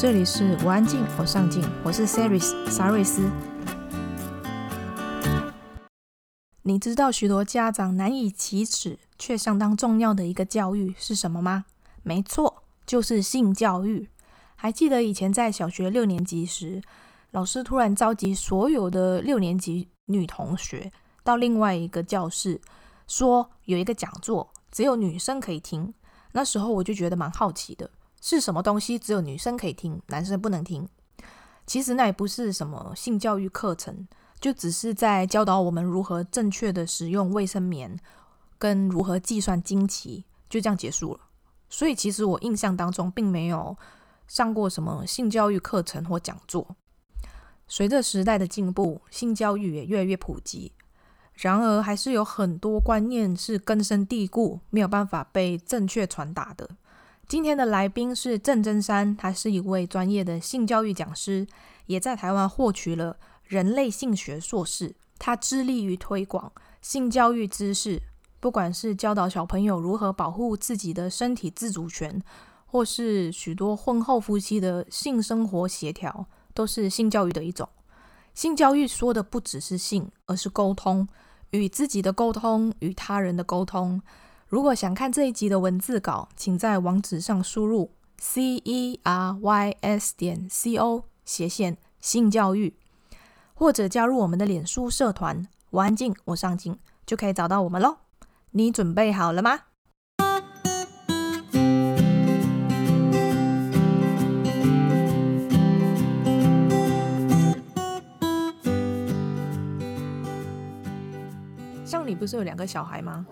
这里是我安静，我上进，我是 Saris 沙瑞斯。你知道许多家长难以启齿却相当重要的一个教育是什么吗？没错，就是性教育。还记得以前在小学六年级时，老师突然召集所有的六年级女同学到另外一个教室，说有一个讲座，只有女生可以听。那时候我就觉得蛮好奇的。是什么东西只有女生可以听，男生不能听？其实那也不是什么性教育课程，就只是在教导我们如何正确的使用卫生棉，跟如何计算经期，就这样结束了。所以其实我印象当中并没有上过什么性教育课程或讲座。随着时代的进步，性教育也越来越普及，然而还是有很多观念是根深蒂固，没有办法被正确传达的。今天的来宾是郑真山，他是一位专业的性教育讲师，也在台湾获取了人类性学硕士。他致力于推广性教育知识，不管是教导小朋友如何保护自己的身体自主权，或是许多婚后夫妻的性生活协调，都是性教育的一种。性教育说的不只是性，而是沟通，与自己的沟通，与他人的沟通。如果想看这一集的文字稿，请在网址上输入 c e r y s 点 c o 斜线性教育，或者加入我们的脸书社团“我安静，我上进”，就可以找到我们喽。你准备好了吗？像你不是有两个小孩吗？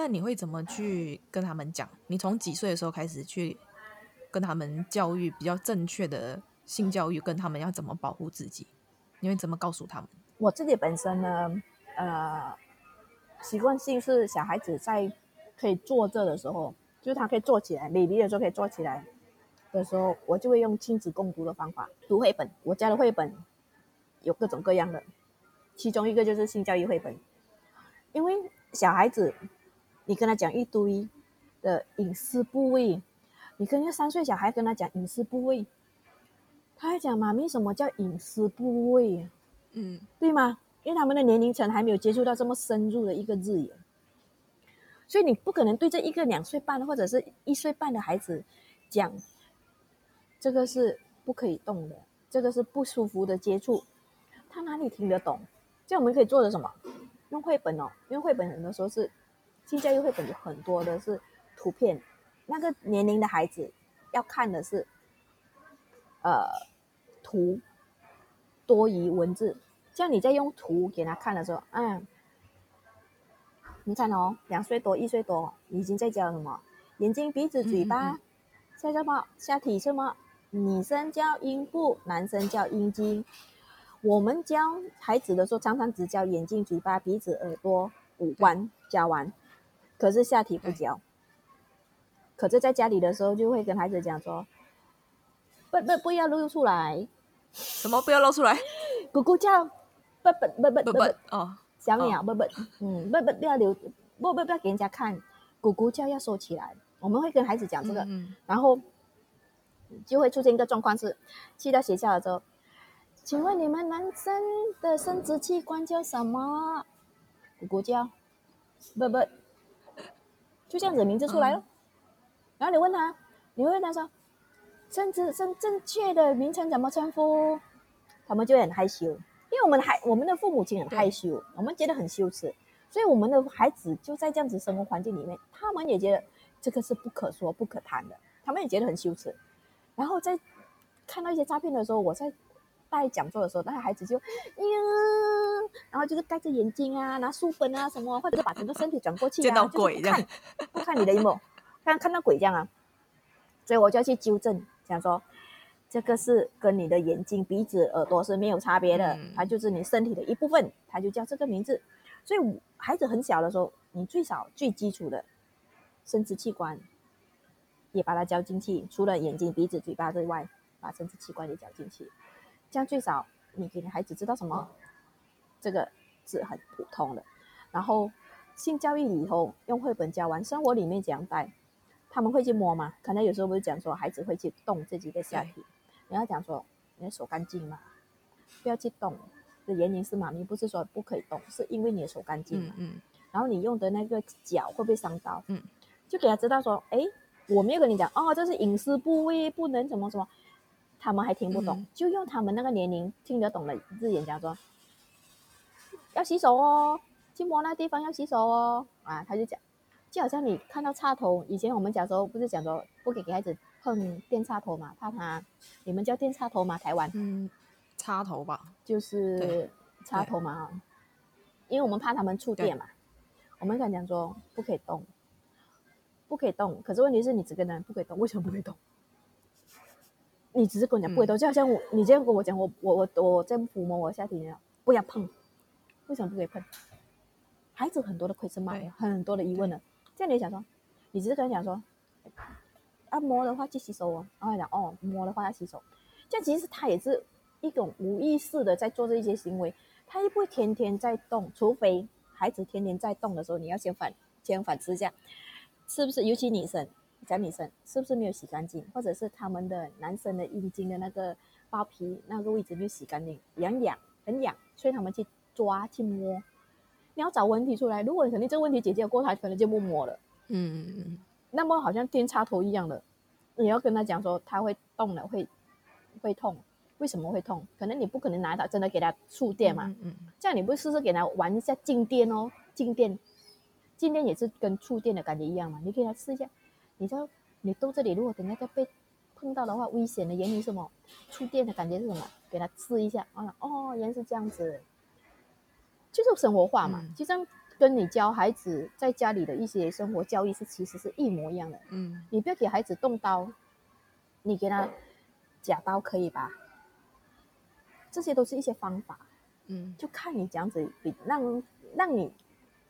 那你会怎么去跟他们讲？你从几岁的时候开始去跟他们教育比较正确的性教育，跟他们要怎么保护自己？你会怎么告诉他们？我自己本身呢，呃，习惯性是小孩子在可以坐着的时候，就是他可以坐起来，baby 的时候可以坐起来的时候，我就会用亲子共读的方法读绘本。我家的绘本有各种各样的，其中一个就是性教育绘本，因为小孩子。你跟他讲一堆的隐私部位，你跟一个三岁小孩跟他讲隐私部位，他还讲妈咪什么叫隐私部位？嗯，对吗？因为他们的年龄层还没有接触到这么深入的一个字眼，所以你不可能对这一个两岁半或者是一岁半的孩子讲，这个是不可以动的，这个是不舒服的接触，他哪里听得懂？这样我们可以做的什么？用绘本哦，用绘本很多时候是。性教育绘本有很多的是图片，那个年龄的孩子要看的是，呃，图多于文字。像你在用图给他看的时候，嗯，你看哦，两岁多、一岁多，已经在教什么？眼睛、鼻子、嘴巴，下什么？下体什么？女生叫阴部，男生叫阴茎。我们教孩子的时候，常常只教眼睛、嘴巴、鼻子、耳朵、五官，教完。可是下体不教，可是在家里的时候就会跟孩子讲说：“不不不要露出来，什么不要露出来？咕咕叫，不不不不不不哦，小鸟不不嗯不不不要留不不不要给人家看，咕咕叫要收起来。我们会跟孩子讲这个，然后就会出现一个状况是，去到学校的时候，请问你们男生的生殖器官叫什么？咕咕叫，不不。”就这样子名字出来了，嗯、然后你问他，你会问他说，甚至正正确的名称怎么称呼？他们就很害羞，因为我们还我们的父母亲很害羞，我们觉得很羞耻，所以我们的孩子就在这样子生活环境里面，他们也觉得这个是不可说、不可谈的，他们也觉得很羞耻。然后在看到一些诈骗的时候，我在带讲座的时候，那个孩子就，哎呀。然后就是戴着眼镜啊，拿书本啊什么，或者是把整个身体转过去啊，见到鬼这样，不看，你的萤 幕，看看到鬼这样啊，所以我就要去纠正，想说这个是跟你的眼睛、鼻子、耳朵是没有差别的，嗯、它就是你身体的一部分，它就叫这个名字。所以孩子很小的时候，你最少最基础的生殖器官也把它教进去，除了眼睛、鼻子、嘴巴之外，把生殖器官也教进去，这样最少你给你孩子知道什么？这个是很普通的，然后性教育里头用绘本教完，生活里面怎样带，他们会去摸吗？可能有时候不是讲说孩子会去动自己的下体，你要讲说你的手干净吗？不要去动。的原因是妈咪不是说不可以动，是因为你的手干净嘛。嗯，嗯。然后你用的那个脚会不会伤到？嗯。就给他知道说，哎，我没有跟你讲哦，这是隐私部位，不能怎么什么。他们还听不懂，嗯、就用他们那个年龄听得懂的字眼讲说，要洗手哦，去摸那地方要洗手哦。啊，他就讲，就好像你看到插头，以前我们小时候不是讲说不给给孩子碰电插头嘛，怕他，你们叫电插头吗？台湾？嗯，插头吧，就是插头嘛，因为我们怕他们触电嘛，我们敢讲说不可以动。不可以动，可是问题是你只跟他不可以动，为什么不可以动？你只是跟我讲不可以动，嗯、就好像我，你这样跟我讲，我我我我在抚摸我下体呢，不要碰，为什么不可以碰？孩子很多的 question mark，很多的疑问呢。这样你想说，你只是跟他讲说，按摩的话去洗手哦，然后讲哦，摸的话要洗手，这样其实他也是一种无意识的在做这一些行为，他又不会天天在动，除非孩子天天在动的时候，你要先反先反思一下。是不是？尤其女生，讲女生，是不是没有洗干净？或者是他们的男生的阴茎的那个包皮那个位置没有洗干净，痒痒，很痒，所以他们去抓去摸。你要找问题出来。如果你肯定这个问题解决过，他可能就不摸了。嗯嗯嗯。那么好像电插头一样的，你要跟他讲说，他会动了，会会痛。为什么会痛？可能你不可能拿它真的给他触电嘛。嗯，嗯。这样你不试试给他玩一下静电哦，静电。静电也是跟触电的感觉一样嘛，你可以来试一下。你知道你肚子里如果等那个被碰到的话，危险的原因是什么？触电的感觉是什么？给他试一下。啊，哦，原来是这样子，就是生活化嘛。其实、嗯、跟你教孩子在家里的一些生活教育是其实是一模一样的。嗯，你不要给孩子动刀，你给他假刀可以吧？这些都是一些方法。嗯，就看你这样子比让让你。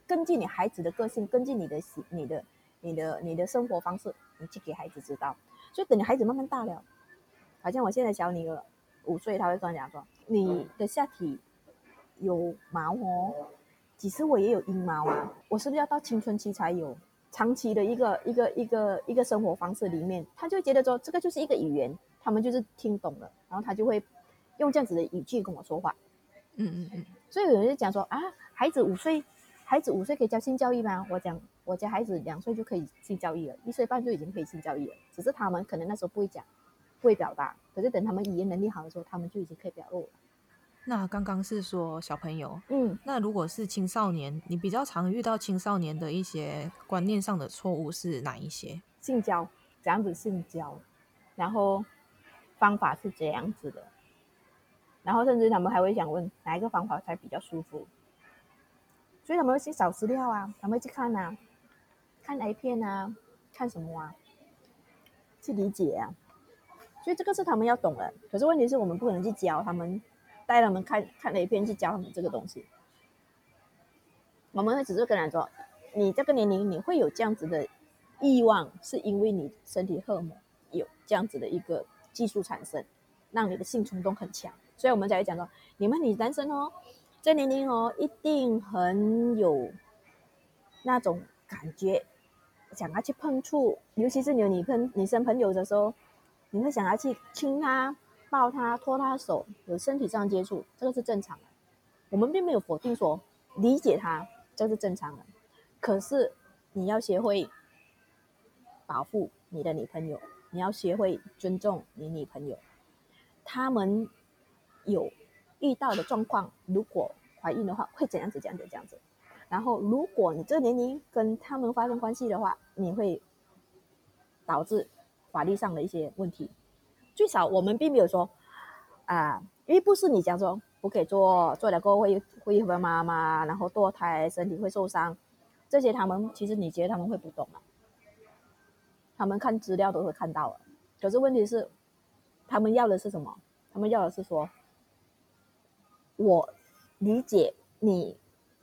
根据你孩子的个性，根据你的习、你的、你的、你的生活方式，你去给孩子知道。所以等你孩子慢慢大了，好像我现在小女儿五岁，她会跟我讲说：“你的下体有毛哦，其实我也有阴毛啊，我是不是要到青春期才有？长期的一个一个一个一个生活方式里面，他就觉得说这个就是一个语言，他们就是听懂了，然后他就会用这样子的语句跟我说话。嗯嗯嗯。所以有人就讲说啊，孩子五岁。孩子五岁可以教性教育吗？我讲，我家孩子两岁就可以性教育了，一岁半就已经可以性教育了。只是他们可能那时候不会讲，不会表达。可是等他们语言能力好的时候，他们就已经可以表露了。那刚刚是说小朋友，嗯，那如果是青少年，你比较常遇到青少年的一些观念上的错误是哪一些？性交，这样子性交，然后方法是这样子的，然后甚至他们还会想问哪一个方法才比较舒服。所以他们会去找资料啊，他们会去看啊，看 A 片啊，看什么啊，去理解啊。所以这个是他们要懂的。可是问题是我们不可能去教他们，带他们看看 A 片去教他们这个东西。我们会只是跟他说，你这个年龄你会有这样子的欲望，是因为你身体荷尔蒙有这样子的一个技术产生，让你的性冲动很强。所以我们才会讲说，你们女单身哦。这年龄哦，一定很有那种感觉，想要去碰触，尤其是有女朋女生朋友的时候，你会想要去亲她、抱她、拖她手，有身体上接触，这个是正常的。我们并没有否定说理解她，这是正常的。可是你要学会保护你的女朋友，你要学会尊重你女朋友，他们有。遇到的状况，如果怀孕的话，会怎样子？这样子，这样子。然后，如果你这个年龄跟他们发生关系的话，你会导致法律上的一些问题。最少我们并没有说啊、因为不是你讲说不可以做，做了过后会会会妈妈，然后堕胎，身体会受伤，这些他们其实你觉得他们会不懂啊？他们看资料都会看到了。可是问题是，他们要的是什么？他们要的是说。我理解你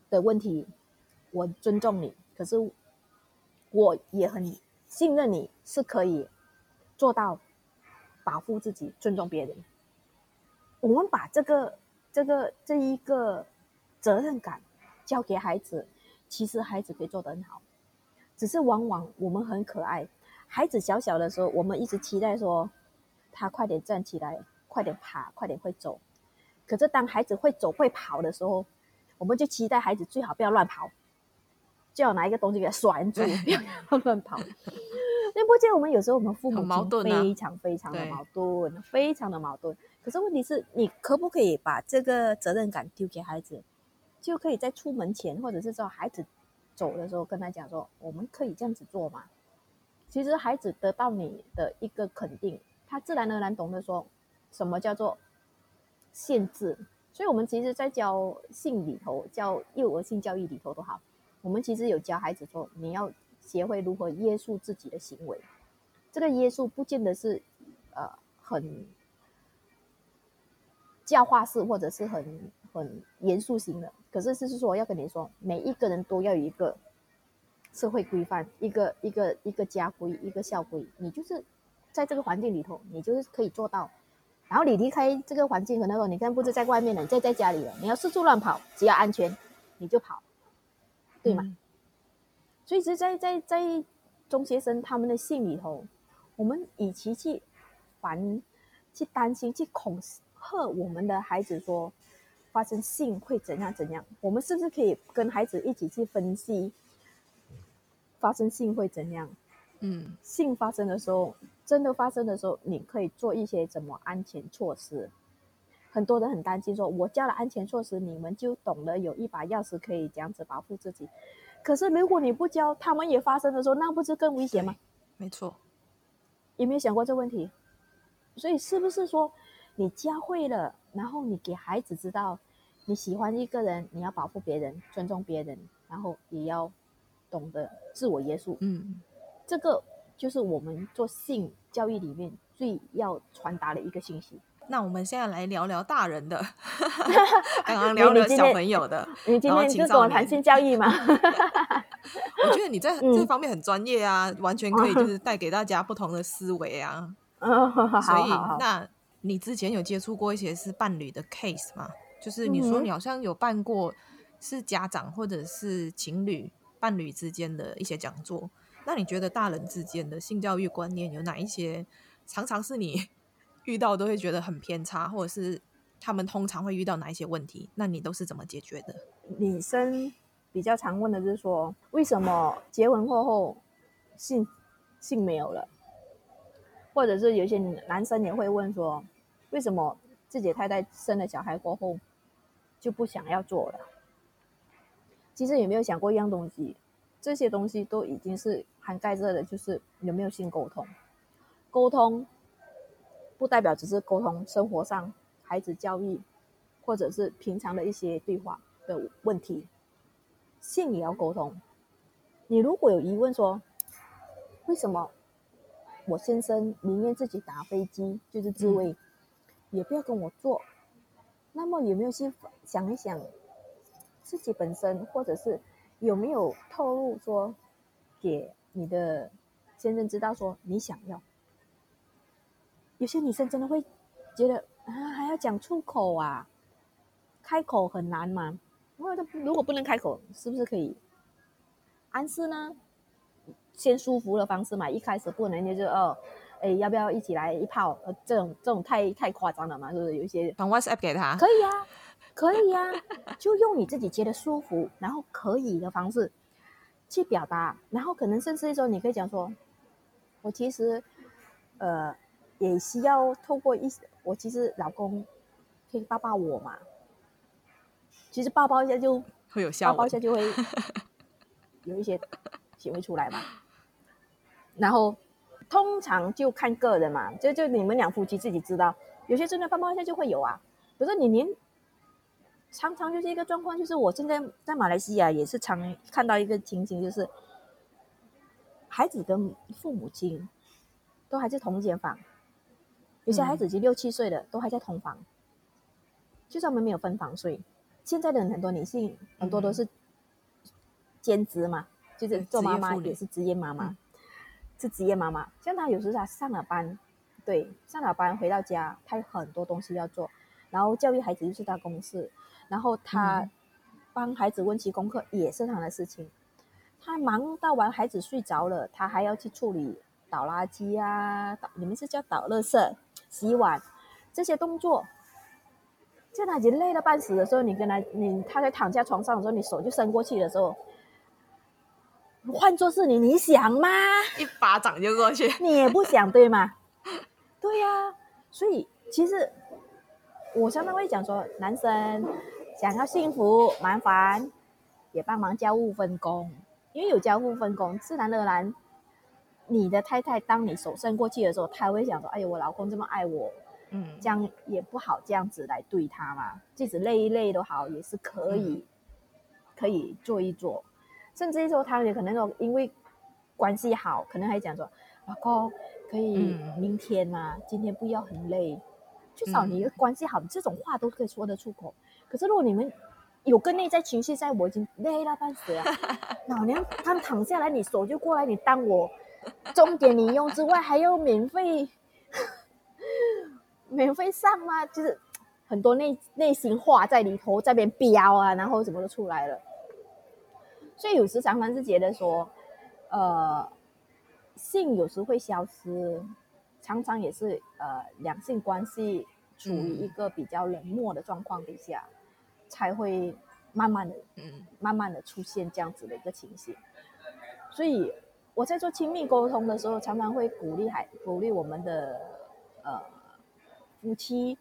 的问题，我尊重你，可是我也很信任你是可以做到保护自己、尊重别人。我们把这个、这个、这一个责任感交给孩子，其实孩子可以做得很好。只是往往我们很可爱，孩子小小的时候，我们一直期待说他快点站起来，快点爬，快点会走。可是当孩子会走会跑的时候，我们就期待孩子最好不要乱跑，最好拿一个东西给他拴住，不要乱跑。那不觉得我们有时候我们父母矛盾非常非常的矛盾，非常的矛盾。可是问题是你可不可以把这个责任感丢给孩子，就可以在出门前或者是说孩子走的时候跟他讲说，我们可以这样子做吗？其实孩子得到你的一个肯定，他自然而然懂得说什么叫做。限制，所以我们其实，在教性里头，教幼儿性教育里头都好，我们其实有教孩子说，你要学会如何约束自己的行为。这个约束不见得是，呃，很教化式或者是很很严肃型的，可是就是说要跟你说，每一个人都要有一个社会规范，一个一个一个家规，一个校规，你就是在这个环境里头，你就是可以做到。然后你离开这个环境，可能说你看不是在外面了，你在在家里了，你要四处乱跑，只要安全，你就跑，对吗？嗯、所以是在在在中学生他们的性里头，我们与其去烦、去担心、去恐吓我们的孩子说发生性会怎样怎样，我们是不是可以跟孩子一起去分析发生性会怎样？嗯，性发生的时候。真的发生的时候，你可以做一些什么安全措施？很多人很担心说，我教了安全措施，你们就懂得有一把钥匙可以这样子保护自己。可是如果你不教，他们也发生的时候，那不是更危险吗？没错，有没有想过这个问题？所以是不是说，你教会了，然后你给孩子知道，你喜欢一个人，你要保护别人，尊重别人，然后也要懂得自我约束。嗯，这个。就是我们做性教育里面最要传达的一个信息。那我们现在来聊聊大人的，刚刚聊了小朋友的，你今天是跟我谈性教育吗？我觉得你在这方面很专业啊，嗯、完全可以就 是带给大家不同的思维啊。嗯、所以，那你之前有接触过一些是伴侣的 case 吗？就是你说你好像有办过是家长或者是情侣伴侣之间的一些讲座。那你觉得大人之间的性教育观念有哪一些，常常是你 遇到都会觉得很偏差，或者是他们通常会遇到哪一些问题？那你都是怎么解决的？女生比较常问的就是说，为什么结婚过后性性没有了？或者是有些男生也会问说，为什么自己太太生了小孩过后就不想要做了？其实有没有想过一样东西？这些东西都已经是涵盖着的，就是有没有性沟通。沟通不代表只是沟通生活上孩子教育，或者是平常的一些对话的问题，性也要沟通。你如果有疑问说，为什么我先生宁愿自己打飞机就是自卫，嗯、也不要跟我做？那么有没有去想一想自己本身，或者是？有没有透露说，给你的先生知道说你想要？有些女生真的会觉得啊，还要讲出口啊，开口很难吗？如如果不能开口，是不是可以暗示呢？先舒服的方式嘛，一开始不能就是哦，哎，要不要一起来一炮？呃，这种这种太太夸张了嘛，是不是？有一些传 WhatsApp 给他，可以啊。可以呀、啊，就用你自己觉得舒服，然后可以的方式去表达，然后可能甚至说，你可以讲说，我其实，呃，也需要透过一，我其实老公可以抱抱我嘛，其实抱抱一下就 会有效，抱抱一下就会有一些行为出来嘛。然后通常就看个人嘛，就就你们两夫妻自己知道，有些真的抱抱一下就会有啊，可是你连。常常就是一个状况，就是我现在在马来西亚也是常看到一个情形，就是孩子跟父母亲都还在同一间房，有些孩子已经六七岁了，都还在同房，就算我们没有分房睡。现在的很多女性很多都是兼职嘛，就是做妈妈也是职业妈妈，是职业妈妈。像她有时候她上了班，对，上了班回到家，她有很多东西要做，然后教育孩子又是她公事。然后他帮孩子温习功课也是他的事情，他忙到完孩子睡着了，他还要去处理倒垃圾啊，倒你们是叫倒垃圾、洗碗这些动作，就他已经累了半死的时候，你跟他你他在躺在床上的时候，你手就伸过去的时候，换做是你，你想吗？一巴掌就过去，你也不想对吗？对呀、啊，所以其实我常常会讲说，男生想要幸福，麻烦也帮忙家务分工，因为有家务分工，自然而然。你的太太，当你手伸过去的时候，她会想说：“哎呦，我老公这么爱我，嗯，这样也不好这样子来对他嘛。即使累一累都好，也是可以，嗯、可以做一做。甚至于说，他也可能说，因为关系好，可能还讲说，老公可以明天嘛，嗯、今天不要很累，至少你的关系好，这种话都可以说得出口。可是如果你们有个内在情绪在，我已经累了半死了，老娘刚躺下来，你手就过来，你当我。重点你用之外，还要免费，免费上吗？就是很多内内心话在里头，在边飙啊，然后什么都出来了。所以有时常常是觉得说，呃，性有时会消失，常常也是呃两性关系处于一个比较冷漠的状况底下，才会慢慢的，嗯，慢慢的出现这样子的一个情形。所以。我在做亲密沟通的时候，常常会鼓励孩鼓励我们的呃夫妻，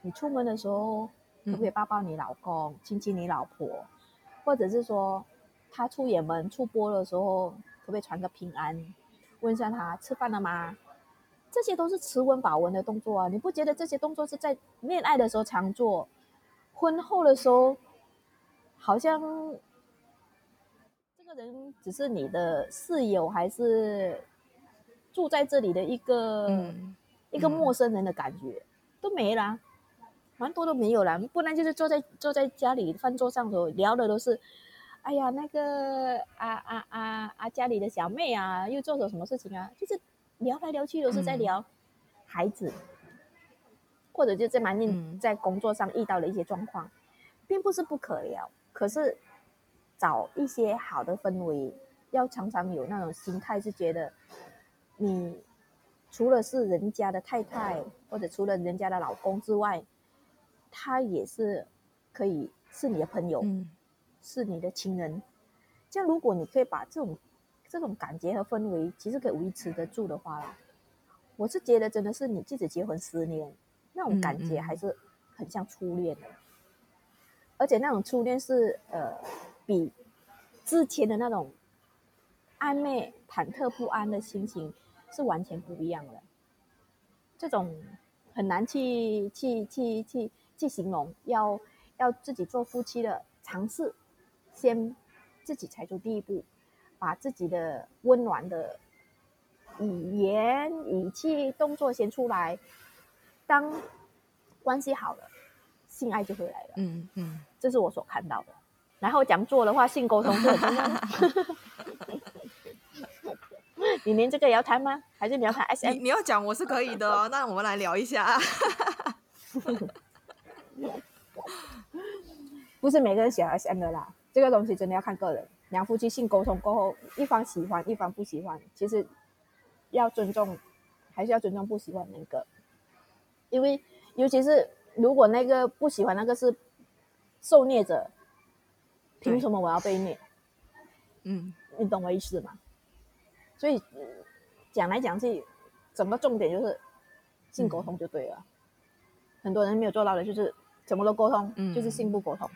你出门的时候可不可以抱抱你老公，亲亲你老婆，或者是说他出远门出播的时候，可不可以传个平安，问一下他吃饭了吗？这些都是持温保温的动作啊！你不觉得这些动作是在恋爱的时候常做，婚后的时候好像？这个人只是你的室友，还是住在这里的一个、嗯、一个陌生人的感觉、嗯、都没啦，蛮多都没有啦。不然就是坐在坐在家里饭桌上头聊的都是，哎呀，那个啊啊啊啊，家里的小妹啊，又做了什么事情啊？就是聊来聊去都是在聊孩子，嗯、或者就在蛮硬在工作上遇到了一些状况，嗯、并不是不可聊，可是。找一些好的氛围，要常常有那种心态，是觉得你除了是人家的太太，或者除了人家的老公之外，他也是可以是你的朋友，嗯、是你的亲人。这样，如果你可以把这种这种感觉和氛围，其实可以维持得住的话啦，我是觉得真的是你即使结婚十年，那种感觉还是很像初恋的，而且那种初恋是呃。比之前的那种暧昧、忐忑不安的心情是完全不一样的。这种很难去去去去去形容，要要自己做夫妻的尝试，先自己踩出第一步，把自己的温暖的语言、语气、动作先出来。当关系好了，性爱就会来了。嗯嗯，这是我所看到的。然后讲座的话，性沟通是很重。你连这个也要谈吗？还是你要谈 SM？你你要讲我是可以的哦。那我们来聊一下。不是每个人喜欢 SM 的啦，这个东西真的要看个人。两夫妻性沟通过后，一方喜欢，一方不喜欢，其实要尊重，还是要尊重不喜欢那个。因为尤其是如果那个不喜欢那个是受虐者。凭什么我要被虐？嗯，你懂我意思吗？所以讲来讲去，整个重点就是性沟通就对了。嗯、很多人没有做到的，就是什么都沟通，嗯、就是性不沟通。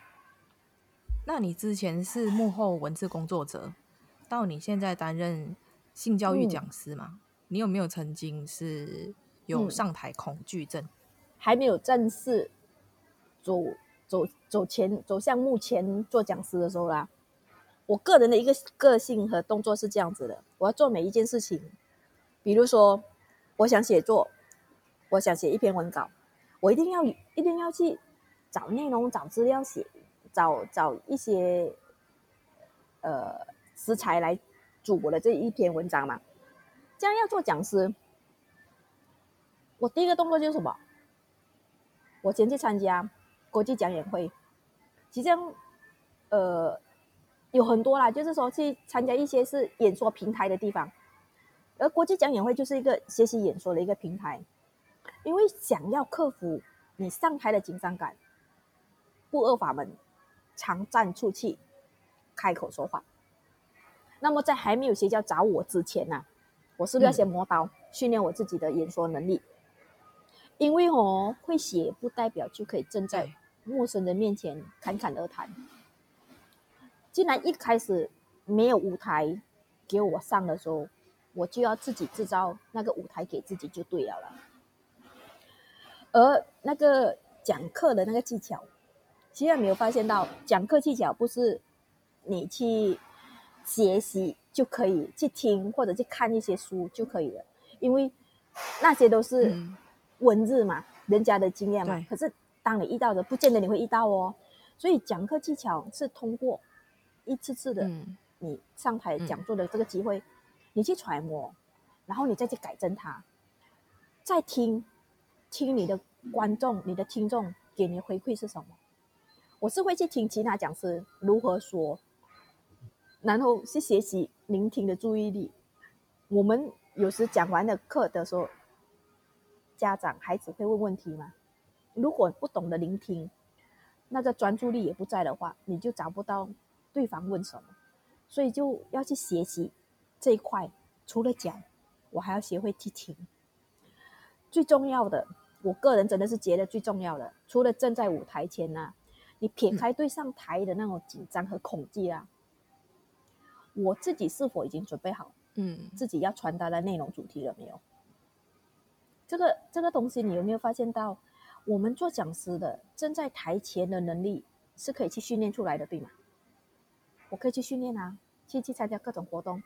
那你之前是幕后文字工作者，到你现在担任性教育讲师吗？嗯、你有没有曾经是有上台恐惧症？还没有正式走。走走前走向幕前做讲师的时候啦，我个人的一个个性和动作是这样子的：我要做每一件事情，比如说，我想写作，我想写一篇文稿，我一定要一定要去找内容、找资料写，找找一些呃食材来煮我的这一篇文章嘛。这样要做讲师，我第一个动作就是什么？我先去参加。国际讲演会，即将，呃，有很多啦，就是说去参加一些是演说平台的地方，而国际讲演会就是一个学习演说的一个平台，因为想要克服你上台的紧张感，不二法门，常站出去，开口说话。那么在还没有邪教找我之前呢、啊，我是不是要先磨刀，嗯、训练我自己的演说能力？因为哦，会写不代表就可以站在陌生人面前侃侃而谈。既然一开始没有舞台给我上的时候，我就要自己制造那个舞台给自己就对了了。而那个讲课的那个技巧，其实没有发现到，讲课技巧不是你去。学习就可以去听或者去看一些书就可以了，因为那些都是文字嘛，嗯、人家的经验嘛。可是当你遇到的，不见得你会遇到哦。所以讲课技巧是通过一次次的你上台讲座的这个机会，嗯、你去揣摩，然后你再去改正它，再听听你的观众、你的听众给你的回馈是什么。我是会去听其他讲师如何说。然后去学习聆听的注意力。我们有时讲完的课的时候，家长孩子会问问题吗？如果不懂得聆听，那个专注力也不在的话，你就找不到对方问什么。所以就要去学习这一块。除了讲，我还要学会去听。最重要的，我个人真的是觉得最重要的，除了站在舞台前啊，你撇开对上台的那种紧张和恐惧啊。我自己是否已经准备好？嗯，自己要传达的内容主题了没有？这个这个东西，你有没有发现到？我们做讲师的站在台前的能力是可以去训练出来的，对吗？我可以去训练啊，去去参加各种活动。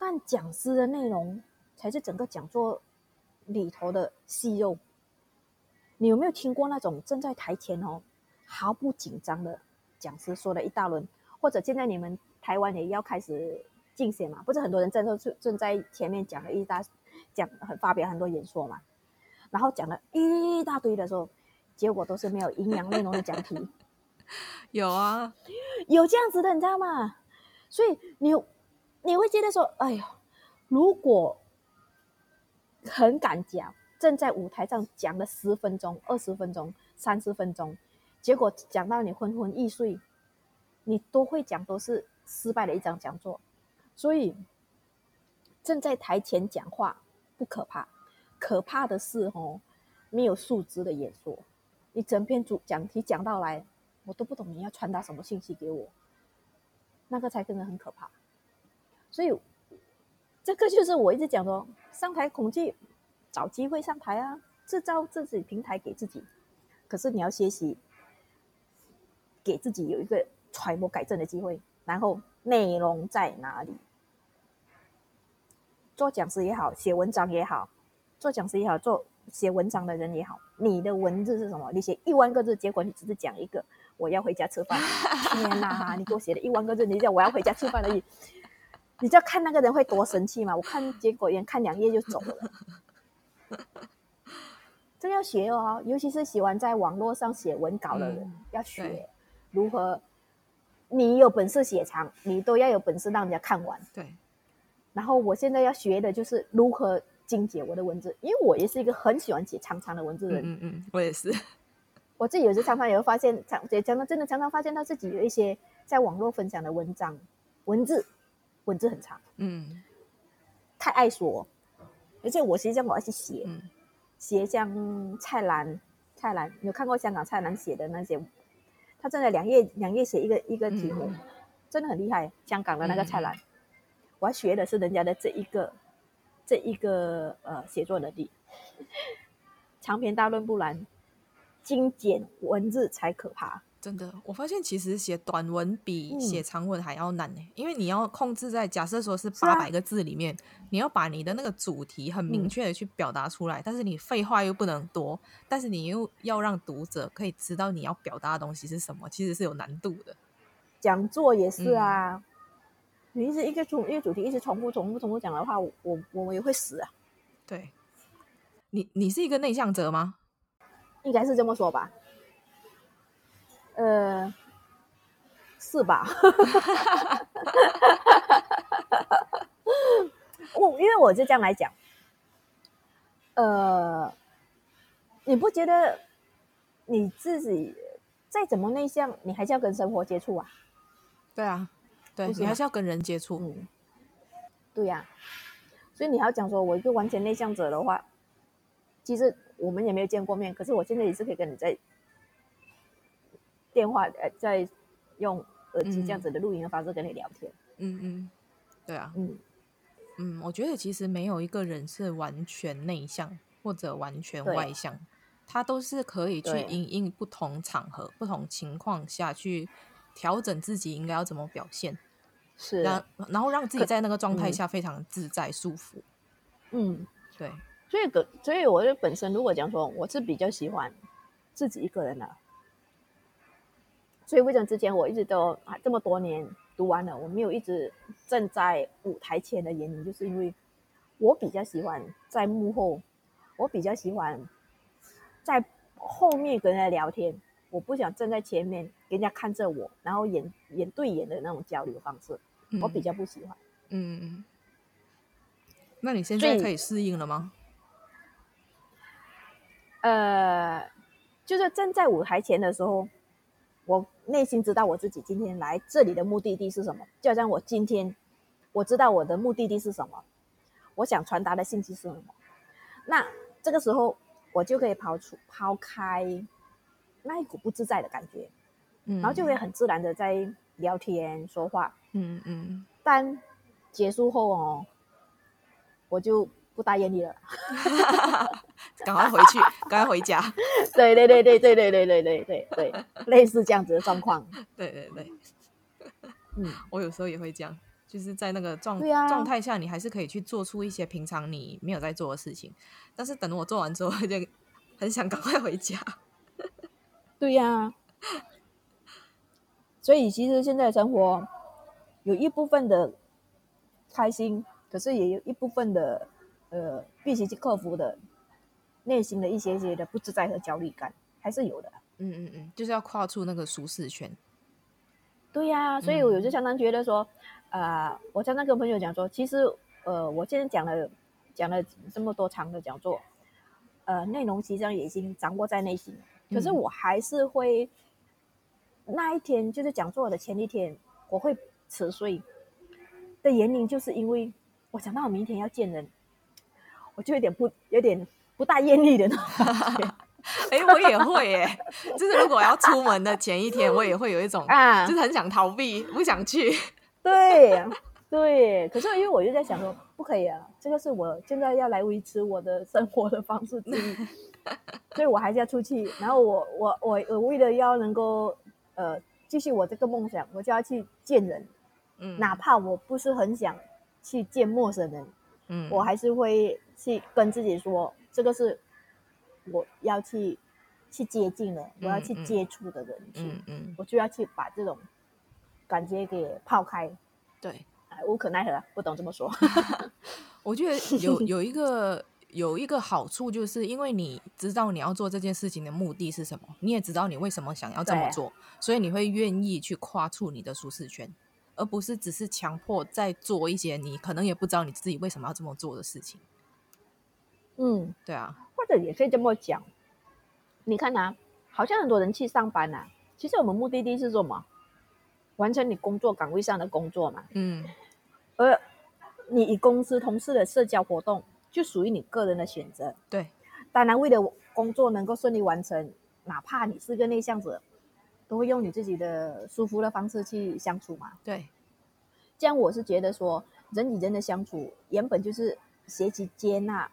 但讲师的内容才是整个讲座里头的细肉。你有没有听过那种站在台前哦，毫不紧张的讲师说了一大轮？或者现在你们？台湾也要开始竞选嘛，不是很多人正都正在前面讲了一大讲很发表很多演说嘛，然后讲了一大堆的时候，结果都是没有营养内容的讲题。有啊，有这样子的，你知道吗？所以你你会觉得说，哎呦，如果很敢讲，正在舞台上讲了十分钟、二十分钟、三十分钟，结果讲到你昏昏欲睡，你都会讲都是。失败的一场讲座，所以站在台前讲话不可怕，可怕的是哦，没有素质的演说，你整篇主讲题讲到来，我都不懂你要传达什么信息给我，那个才真的很可怕。所以这个就是我一直讲的，上台恐惧，找机会上台啊，制造自己平台给自己。可是你要学习，给自己有一个揣摩改正的机会。然后内容在哪里？做讲师也好，写文章也好，做讲师也好，做写文章的人也好，你的文字是什么？你写一万个字，结果你只是讲一个“我要回家吃饭”。天哪！你给我写了一万个字，你讲“我要回家吃饭”而已，你知道看那个人会多生气吗？我看结果，人看两页就走了。这要学哦，尤其是喜欢在网络上写文稿的人，嗯、要学如何。你有本事写长，你都要有本事让人家看完。对。然后我现在要学的就是如何精简我的文字，因为我也是一个很喜欢写长长的文字的人。嗯嗯，我也是。我自己有时常常也会发现，常也常常真的常常发现到自己有一些在网络分享的文章，文字文字很长。嗯。太爱说，而且我实际上我要去写，嗯、写像蔡澜，蔡澜你有看过香港蔡澜写的那些。他真的两页两页写一个一个题目，嗯、真的很厉害。香港的那个蔡澜，嗯、我还学的是人家的这一个这一个呃写作能力。长篇大论不然，精简文字才可怕。真的，我发现其实写短文比写长文还要难呢，嗯、因为你要控制在假设说是八百个字里面，啊、你要把你的那个主题很明确的去表达出来，嗯、但是你废话又不能多，但是你又要让读者可以知道你要表达的东西是什么，其实是有难度的。讲座也是啊，嗯、你一直一个主一个主题一直重复重复重复讲的话，我我我也会死啊。对，你你是一个内向者吗？应该是这么说吧。呃，是吧？我因为我就这样来讲，呃，你不觉得你自己再怎么内向，你还是要跟生活接触啊？对啊，对，你还是要跟人接触。嗯，对呀、啊。所以你还要讲说，我一个完全内向者的话，其实我们也没有见过面，可是我现在也是可以跟你在电话呃，在用耳机这样子的录音的方式跟你聊天。嗯嗯，对啊，嗯。嗯，我觉得其实没有一个人是完全内向或者完全外向，他都是可以去因应不同场合、不同情况下去调整自己应该要怎么表现，是，然然后让自己在那个状态下非常自在舒服。嗯，对，所以个所以我就本身如果讲说我是比较喜欢自己一个人的，所以为什么之前我一直都这么多年。读完了，我没有一直站在舞台前的原因，就是因为我比较喜欢在幕后，我比较喜欢在后面跟人家聊天，我不想站在前面，人家看着我，然后眼眼对眼的那种交流方式，嗯、我比较不喜欢。嗯嗯。那你现在可以适应了吗？呃，就是站在舞台前的时候。我内心知道我自己今天来这里的目的地是什么，就好像我今天我知道我的目的地是什么，我想传达的信息是什么，那这个时候我就可以抛出抛开那一股不自在的感觉，嗯，然后就会很自然的在聊天说话，嗯嗯，但结束后哦，我就。不大愿意了，赶快回去，赶快回家。对对对对对对对对对对对，类似这样子的状况。对对对，嗯，我有时候也会这样，就是在那个状啊、状态下，你还是可以去做出一些平常你没有在做的事情，但是等我做完之后，就很想赶快回家。对呀、啊，所以其实现在生活有一部分的开心，可是也有一部分的。呃，必须去克服的内心的一些些的不自在和焦虑感，还是有的。嗯嗯嗯，就是要跨出那个舒适圈。对呀、所以我有就相当觉得说，啊、嗯呃，我常常跟朋友讲说，其实，呃，我现在讲了讲了这么多场的讲座，呃，内容实际上已经掌握在内心，可是我还是会、那一天就是讲座的前一天，我会迟睡的原因，就是因为我想到我明天要见人。我就有点不有点不大艳丽的那种感觉，哎、欸，我也会耶，就是如果要出门的前一天，我也会有一种啊，就是很想逃避，不想去。对对，可是因为我就在想说，不可以啊，这个是我现在要来维持我的生活的方式之一，所以我还是要出去。然后我我我我为了要能够呃继续我这个梦想，我就要去见人，嗯，哪怕我不是很想去见陌生人，嗯，我还是会。去跟自己说，这个是我要去去接近的，嗯、我要去接触的人群，嗯嗯，我就要去把这种感觉给抛开。对，无可奈何，不懂这么说。我觉得有有一个有一个好处，就是因为你知道你要做这件事情的目的是什么，你也知道你为什么想要这么做，所以你会愿意去跨出你的舒适圈，而不是只是强迫在做一些你可能也不知道你自己为什么要这么做的事情。嗯，对啊，或者也可以这么讲。你看啊，好像很多人去上班啊，其实我们目的地是什么？完成你工作岗位上的工作嘛。嗯。而你与公司同事的社交活动，就属于你个人的选择。对。当然，为了工作能够顺利完成，哪怕你是个内向者，都会用你自己的舒服的方式去相处嘛。对。这样我是觉得说，人与人的相处，原本就是学习接纳。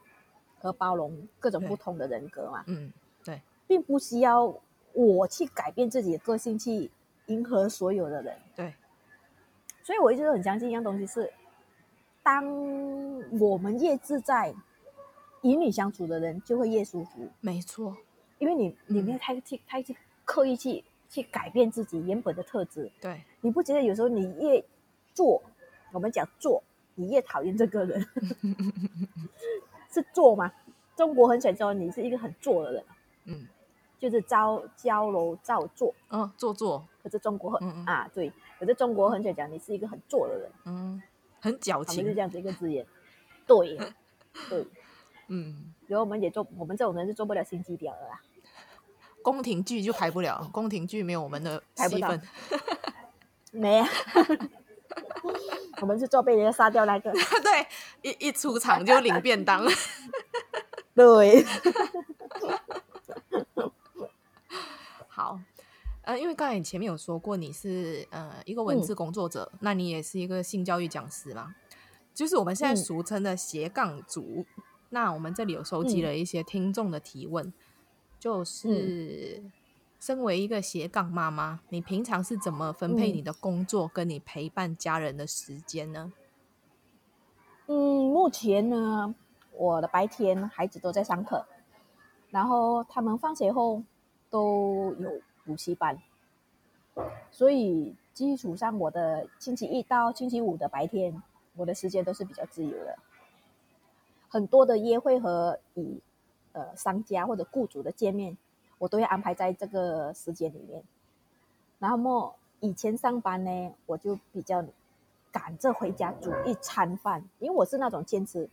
和包容各种不同的人格嘛，嗯，对，并不需要我去改变自己的个性去迎合所有的人，对，所以我一直都很相信一样东西是，当我们越自在，与你相处的人就会越舒服，没错，因为你你没有太去、嗯、太去刻意去去改变自己原本的特质，对，你不觉得有时候你越做，我们讲做，你越讨厌这个人。是做吗？中国很喜欢说你是一个很做的人，嗯，就是招娇柔造作，嗯，做作。可是中国很嗯嗯。啊，对，可是中国很喜欢讲你是一个很做的人，嗯，很矫情，是这样子一个字眼。对，对，嗯，然后我们也做，我们这种人是做不了心机婊的啦。宫廷剧就拍不了，宫廷剧没有我们的戏份。没啊，我们是做被人家杀掉那个。对，一一出场就领便当。对。好，呃，因为刚才你前面有说过你是呃一个文字工作者，嗯、那你也是一个性教育讲师嘛？就是我们现在俗称的斜杠族。嗯、那我们这里有收集了一些听众的提问，嗯、就是身为一个斜杠妈妈，你平常是怎么分配你的工作跟你陪伴家人的时间呢？嗯，目前呢，我的白天孩子都在上课，然后他们放学后。都有补习班，所以基础上我的星期一到星期五的白天，我的时间都是比较自由的。很多的约会和与呃商家或者雇主的见面，我都会安排在这个时间里面。然后么，以前上班呢，我就比较赶着回家煮一餐饭，因为我是那种坚持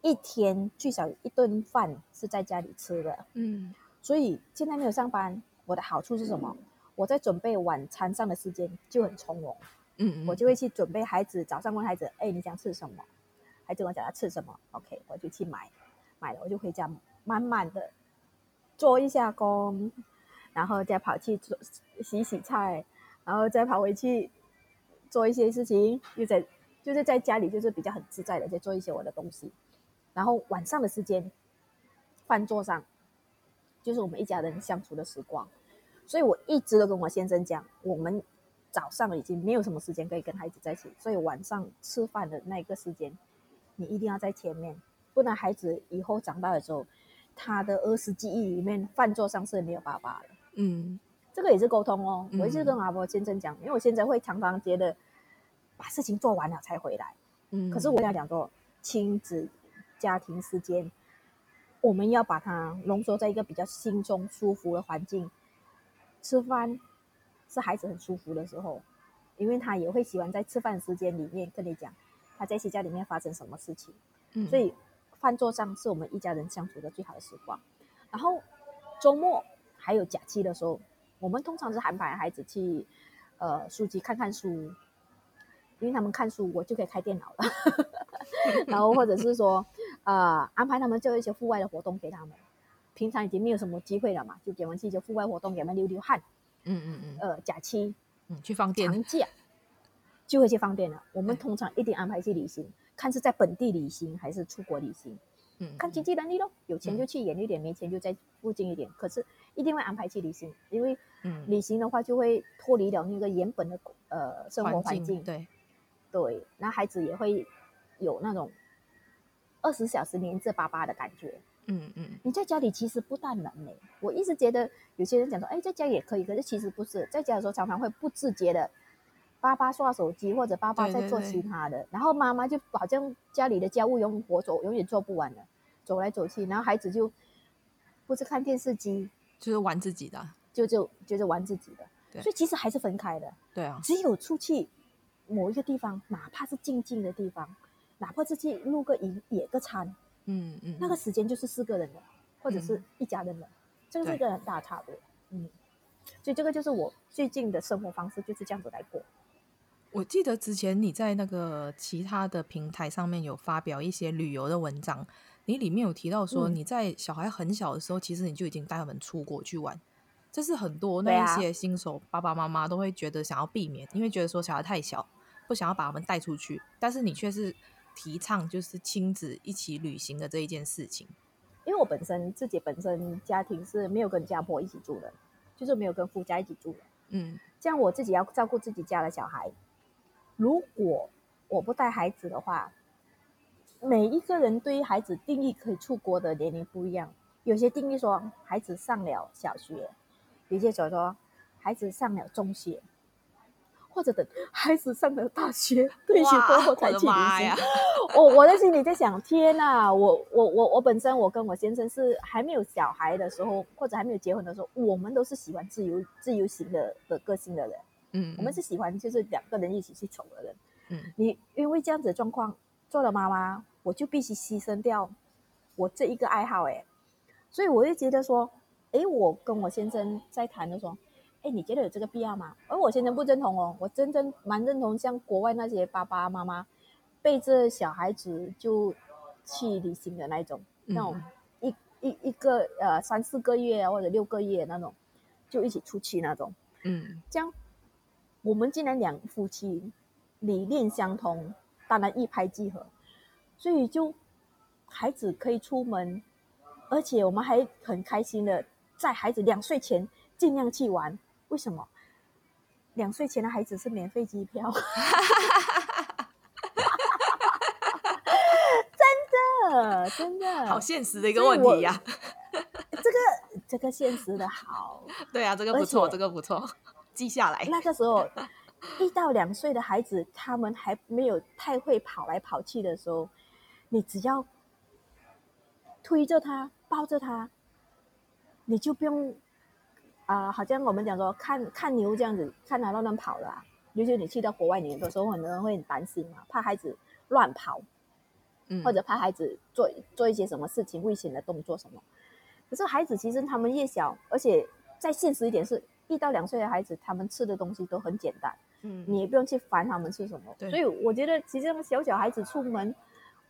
一天最少一顿饭是在家里吃的。嗯。所以现在没有上班，我的好处是什么？我在准备晚餐上的时间就很从容。嗯，嗯，我就会去准备孩子早上问孩子：“哎，你想吃什么？”孩子我讲他吃什么，OK，我就去买，买了我就回家，慢慢的做一下工，然后再跑去做洗洗菜，然后再跑回去做一些事情，又在就是在家里就是比较很自在的在做一些我的东西，然后晚上的时间饭桌上。就是我们一家人相处的时光，所以我一直都跟我先生讲，我们早上已经没有什么时间可以跟孩子在一起，所以晚上吃饭的那个时间，你一定要在前面，不然孩子以后长大的时候，他的儿时记忆里面，饭桌上是没有爸爸的。嗯，这个也是沟通哦。我一直跟阿伯先生讲，因为我现在会常常觉得把事情做完了才回来。嗯，可是我跟他讲说，亲子家庭时间。我们要把它浓缩在一个比较轻松、舒服的环境。吃饭是孩子很舒服的时候，因为他也会喜欢在吃饭时间里面跟你讲他在学校里面发生什么事情。嗯，所以饭桌上是我们一家人相处的最好的时光。然后周末还有假期的时候，我们通常是安排孩子去呃书籍看看书，因为他们看书，我就可以开电脑了。然后或者是说。呃，安排他们做一些户外的活动给他们。平常已经没有什么机会了嘛，就给他们去一些户外活动，给他们流流汗。嗯嗯嗯。呃，假期，嗯，去放电。长 假就会去放电了。我们通常一定安排去旅行，嗯、看是在本地旅行还是出国旅行。嗯。看经济能力咯，有钱就去远一点，嗯、没钱就在附近一点。可是一定会安排去旅行，因为嗯，旅行的话就会脱离了那个原本的呃生活环境。对。对，那孩子也会有那种。二十小时黏着爸爸的感觉，嗯嗯，你在家里其实不大能呢。我一直觉得有些人讲说，哎，在家也可以，可是其实不是，在家的时候常常会不自觉的，爸爸刷手机或者爸爸在做其他的，对。对对，然后妈妈就好像家里的家务永远活走，永远做不完了，走来走去，然后孩子就不是看电视机，就是玩自己的，就就就是玩自己的，对。所以其实还是分开的，对啊，只有出去某一个地方，哪怕是静静的地方。哪怕是去露个营、野个餐，嗯嗯，嗯。那个时间就是四个人的，或者是一家人的，嗯、这个是一个很大差别。对嗯，所以这个就是我最近的生活方式，就是这样子来过。我记得之前你在那个其他的平台上面有发表一些旅游的文章，你里面有提到说你在小孩很小的时候，嗯、其实你就已经带他们出国去玩，这是很多那一些新手爸爸妈妈都会觉得想要避免，因为觉得说小孩太小，不想要把他们带出去，但是你却是。提倡就是亲子一起旅行的这一件事情，因为我本身自己本身家庭是没有跟家婆一起住的，就是没有跟夫家一起住的。嗯，这样我自己要照顾自己家的小孩，如果我不带孩子的话，每一个人对于孩子定义可以出国的年龄不一样，有些定义说孩子上了小学，有些说说孩子上了中学。或者等孩子上了大学退休过后才去旅行。我我在心里在想：天呐！我我我我本身我跟我先生是还没有小孩的时候，或者还没有结婚的时候，我们都是喜欢自由自由行的的个性的人。嗯，我们是喜欢就是两个人一起去宠的。人。嗯，你因为这样子的状况，做了妈妈，我就必须牺牲掉我这一个爱好，哎，所以我就觉得说，哎，我跟我先生在谈的时候，哎，你觉得有这个必要吗？而我先生不认同哦，我真正蛮认同，像国外那些爸爸妈妈背着小孩子就去旅行的那种，嗯、那种一一一个呃三四个月或者六个月那种，就一起出去那种，嗯，这样我们既然两夫妻理念相同。当然一拍即合，所以就孩子可以出门，而且我们还很开心的在孩子两岁前尽量去玩。为什么？两岁前的孩子是免费机票，真的真的，好现实的一个问题呀、啊。这个这个现实的好，对啊，这个不错，这个不错，记下来。那个时候。一到两岁的孩子，他们还没有太会跑来跑去的时候，你只要推着他、抱着他，你就不用啊、呃，好像我们讲说看看牛这样子，看他乱乱跑了、啊。尤其你去到国外，你有的时候很多人会很担心嘛，怕孩子乱跑，嗯，或者怕孩子做做一些什么事情危险的动作什么。可是孩子其实他们越小，而且再现实一点是，一到两岁的孩子，他们吃的东西都很简单。嗯，你也不用去烦他们吃什么，所以我觉得其实小小孩子出门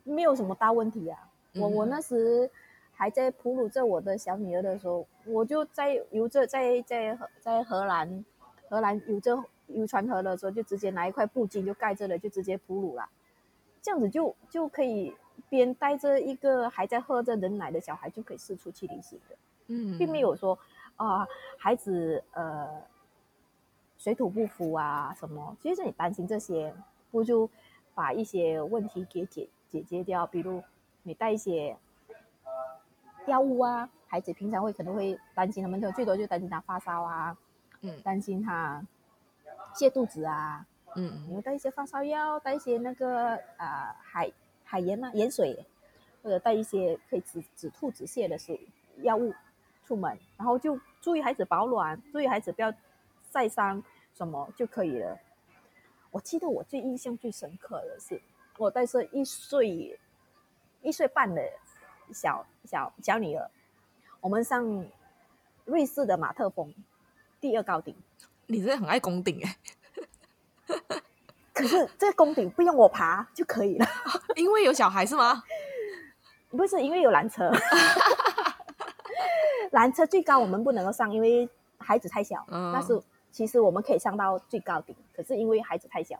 没有什么大问题啊。嗯、我我那时还在哺乳着我的小女儿的时候，我就在游着在在在荷兰荷兰游着游船河的时候，就直接拿一块布巾就盖着了，就直接哺乳了。这样子就就可以边带着一个还在喝着人奶的小孩就可以四处去旅行的。嗯，并没有说啊、呃，孩子呃。水土不服啊，什么？其实你担心这些，不就把一些问题给解解决掉。比如你带一些药物啊，孩子平常会可能会担心他们，就最多就担心他发烧啊，嗯，担心他泻肚子啊，嗯，你带一些发烧药，带一些那个啊、呃、海海盐啊盐水，或者带一些可以止止吐止泻的水药物出门，然后就注意孩子保暖，注意孩子不要。晒伤什么就可以了。我记得我最印象最深刻的是，我带着一岁一岁半的小小小女儿，我们上瑞士的马特峰第二高顶。你真的很爱攻顶哎！可是这个攻顶不用我爬就可以了，因为有小孩是吗？不是，因为有缆车。缆车最高我们不能够上，因为孩子太小。嗯，那是。其实我们可以上到最高顶，可是因为孩子太小，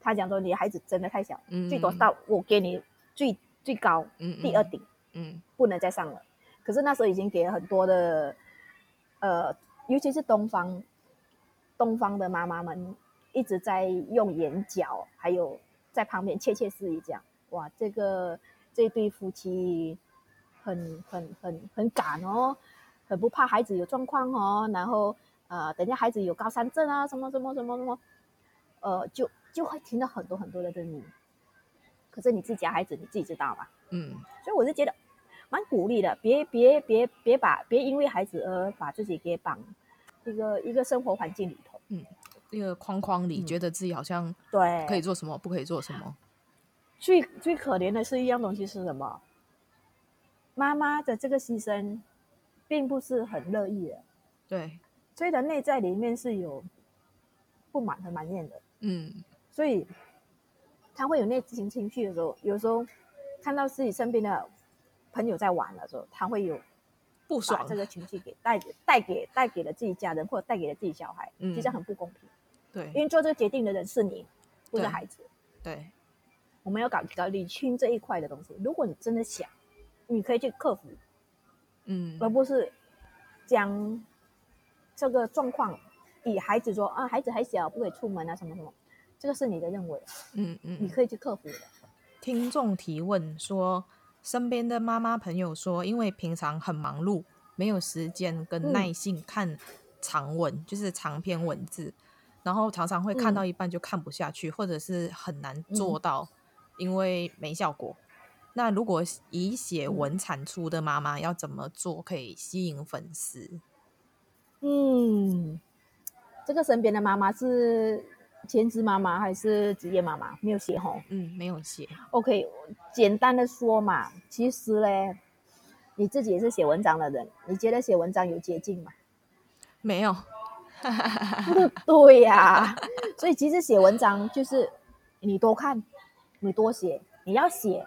他讲说你的孩子真的太小，嗯、最多到我给你最最高、嗯、第二顶，嗯，不能再上了。可是那时候已经给了很多的，呃，尤其是东方东方的妈妈们一直在用眼角，还有在旁边窃窃私语讲，哇，这个这对夫妻很很很很敢哦，很不怕孩子有状况哦，然后。呃，等下孩子有高山症啊，什么什么什么什么，呃，就就会听到很多很多的声音。可是你自己家孩子，你自己知道嘛？嗯。所以我是觉得蛮鼓励的，别别别别把别因为孩子而把自己给绑一个一个生活环境里头，嗯，一个框框里，嗯、觉得自己好像对可以做什么，不可以做什么。最最可怜的是一样东西是什么？妈妈的这个牺牲，并不是很乐意的。对。所以的内在里面是有不满和埋怨的，嗯，所以他会有内心情绪的时候，有时候看到自己身边的朋友在玩的时候，他会有不爽，这个情绪给带带给带给了自己家人，或者带给了自己小孩，嗯，其实很不公平，对，因为做这个决定的人是你，不是孩子，对，对，我们要搞搞理清这一块的东西。如果你真的想，你可以去克服，嗯，而不是将。这个状况，以孩子说啊，孩子还小，不可以出门啊，什么什么，这个是你的认为，嗯嗯，你可以去克服的。听众提问说，身边的妈妈朋友说，因为平常很忙碌，没有时间跟耐性看长文，嗯、就是长篇文字，然后常常会看到一半就看不下去，嗯、或者是很难做到，因为没效果。嗯、那如果以写文产出的妈妈要怎么做可以吸引粉丝？嗯，这个身边的妈妈是全职妈妈还是职业妈妈？没有写吼。嗯，没有写。OK，简单的说嘛，其实嘞，你自己也是写文章的人，你觉得写文章有捷径吗？没有。对呀、啊，所以其实写文章就是你多看，你多写，你要写。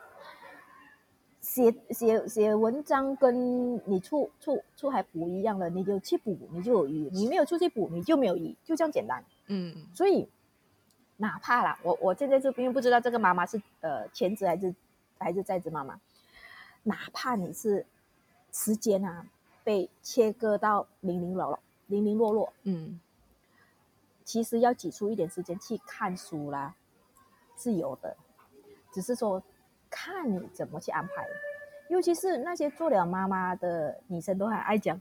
写写写文章跟你出出出海捕鱼一样的，你就去捕，你就有鱼；你没有出去捕，你就没有鱼，就这样简单。嗯，所以哪怕啦，我我现在这边不知道这个妈妈是呃全职还是还是在职妈妈，哪怕你是时间啊被切割到零零落落零零落落，嗯，其实要挤出一点时间去看书啦，是有的，只是说。看你怎么去安排，尤其是那些做了妈妈的女生都很爱讲，